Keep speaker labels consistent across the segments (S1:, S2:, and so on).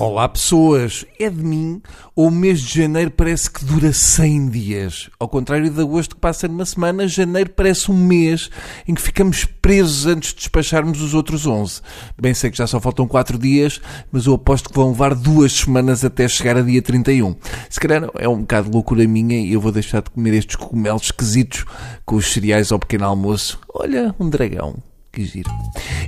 S1: Olá pessoas, é de mim ou o mês de janeiro parece que dura 100 dias? Ao contrário de agosto que passa numa semana, janeiro parece um mês em que ficamos presos antes de despacharmos os outros 11. Bem sei que já só faltam 4 dias, mas eu aposto que vão levar duas semanas até chegar a dia 31. Se calhar é um bocado loucura minha e eu vou deixar de comer estes cogumelos esquisitos com os cereais ao pequeno almoço. Olha, um dragão. Que giro.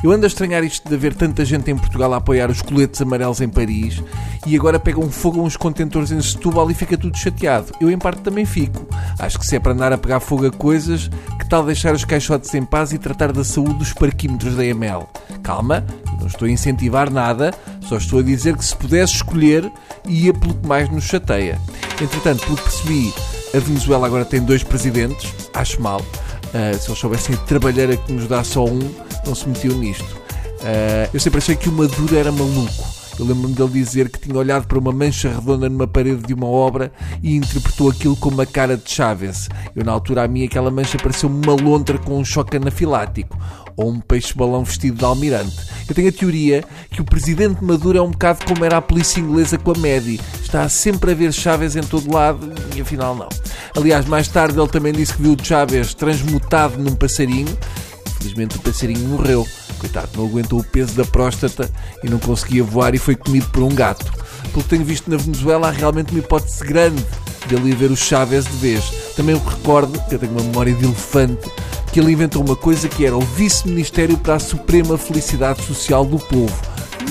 S1: Eu ando a estranhar isto de haver tanta gente em Portugal a apoiar os coletes amarelos em Paris e agora pegam fogo a uns contentores em Setúbal e fica tudo chateado. Eu, em parte, também fico. Acho que se é para andar a pegar fogo a coisas, que tal deixar os caixotes em paz e tratar da saúde dos parquímetros da EML? Calma, não estou a incentivar nada, só estou a dizer que se pudesse escolher, ia pelo que mais nos chateia. Entretanto, pelo que percebi, a Venezuela agora tem dois presidentes, acho mal. Uh, se eles soubessem trabalhar a que nos dá só um, não se metiam nisto. Uh, eu sempre achei que o Maduro era maluco. Eu lembro-me dele dizer que tinha olhado para uma mancha redonda numa parede de uma obra e interpretou aquilo como a cara de Chávez. Eu, na altura, a mim, aquela mancha pareceu uma lontra com um choque anafilático ou um peixe-balão vestido de almirante. Eu tenho a teoria que o presidente Maduro é um bocado como era a polícia inglesa com a Medi. Está sempre a ver Chávez em todo lado e afinal não. Aliás, mais tarde ele também disse que viu Chávez transmutado num passarinho. Infelizmente o passarinho morreu. Coitado, não aguentou o peso da próstata e não conseguia voar e foi comido por um gato. Pelo que tenho visto na Venezuela, há realmente uma hipótese grande de ali ver o Chávez de vez. Também eu recordo, eu tenho uma memória de elefante, que ele inventou uma coisa que era o Vice-Ministério para a Suprema Felicidade Social do Povo.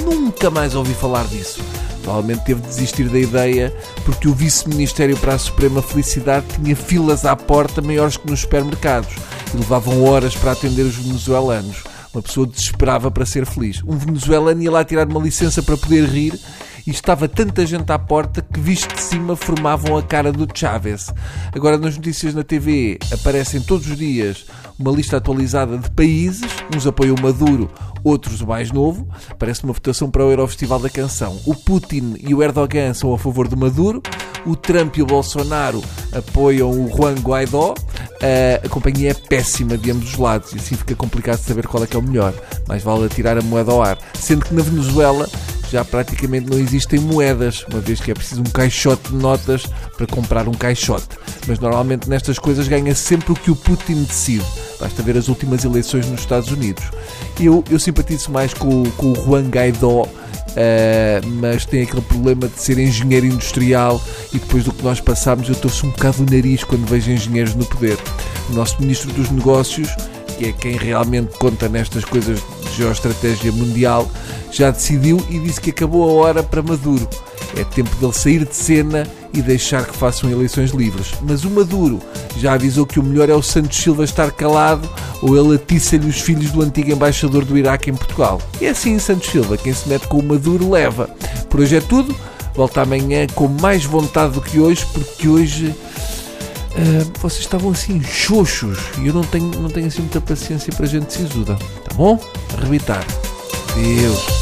S1: Nunca mais ouvi falar disso. Provavelmente teve de desistir da ideia porque o Vice-Ministério para a Suprema Felicidade tinha filas à porta maiores que nos supermercados levavam horas para atender os venezuelanos. Uma pessoa desesperava para ser feliz. Um venezuelano ia lá tirar uma licença para poder rir e estava tanta gente à porta que, visto de cima, formavam a cara do Chávez. Agora, nas notícias na TV, aparecem todos os dias uma lista atualizada de países, uns apoiam Maduro, outros o mais novo. Parece uma votação para o Eurofestival da Canção. O Putin e o Erdogan são a favor de Maduro, o Trump e o Bolsonaro apoiam o Juan Guaidó. a companhia é péssima de ambos os lados e assim fica complicado saber qual é que é o melhor. Mais vale tirar a moeda ao ar. Sendo que na Venezuela já praticamente não existem moedas, uma vez que é preciso um caixote de notas para comprar um caixote. Mas normalmente nestas coisas ganha sempre o que o Putin decide. Basta ver as últimas eleições nos Estados Unidos. Eu, eu simpatizo mais com, com o Juan Guaidó, uh, mas tem aquele problema de ser engenheiro industrial e depois do que nós passámos eu torço um bocado o nariz quando vejo engenheiros no poder. O nosso Ministro dos Negócios que é quem realmente conta nestas coisas de geoestratégia mundial, já decidiu e disse que acabou a hora para Maduro. É tempo dele sair de cena e deixar que façam eleições livres. Mas o Maduro já avisou que o melhor é o Santos Silva estar calado ou ele atiça-lhe os filhos do antigo embaixador do Iraque em Portugal. E é assim, Santos Silva, quem se mete com o Maduro leva. Por hoje é tudo. Volta amanhã com mais vontade do que hoje, porque hoje Uh, vocês estavam assim xoxos e eu não tenho, não tenho assim muita paciência para gente sisuda, tá bom? Arrebitar. Deus.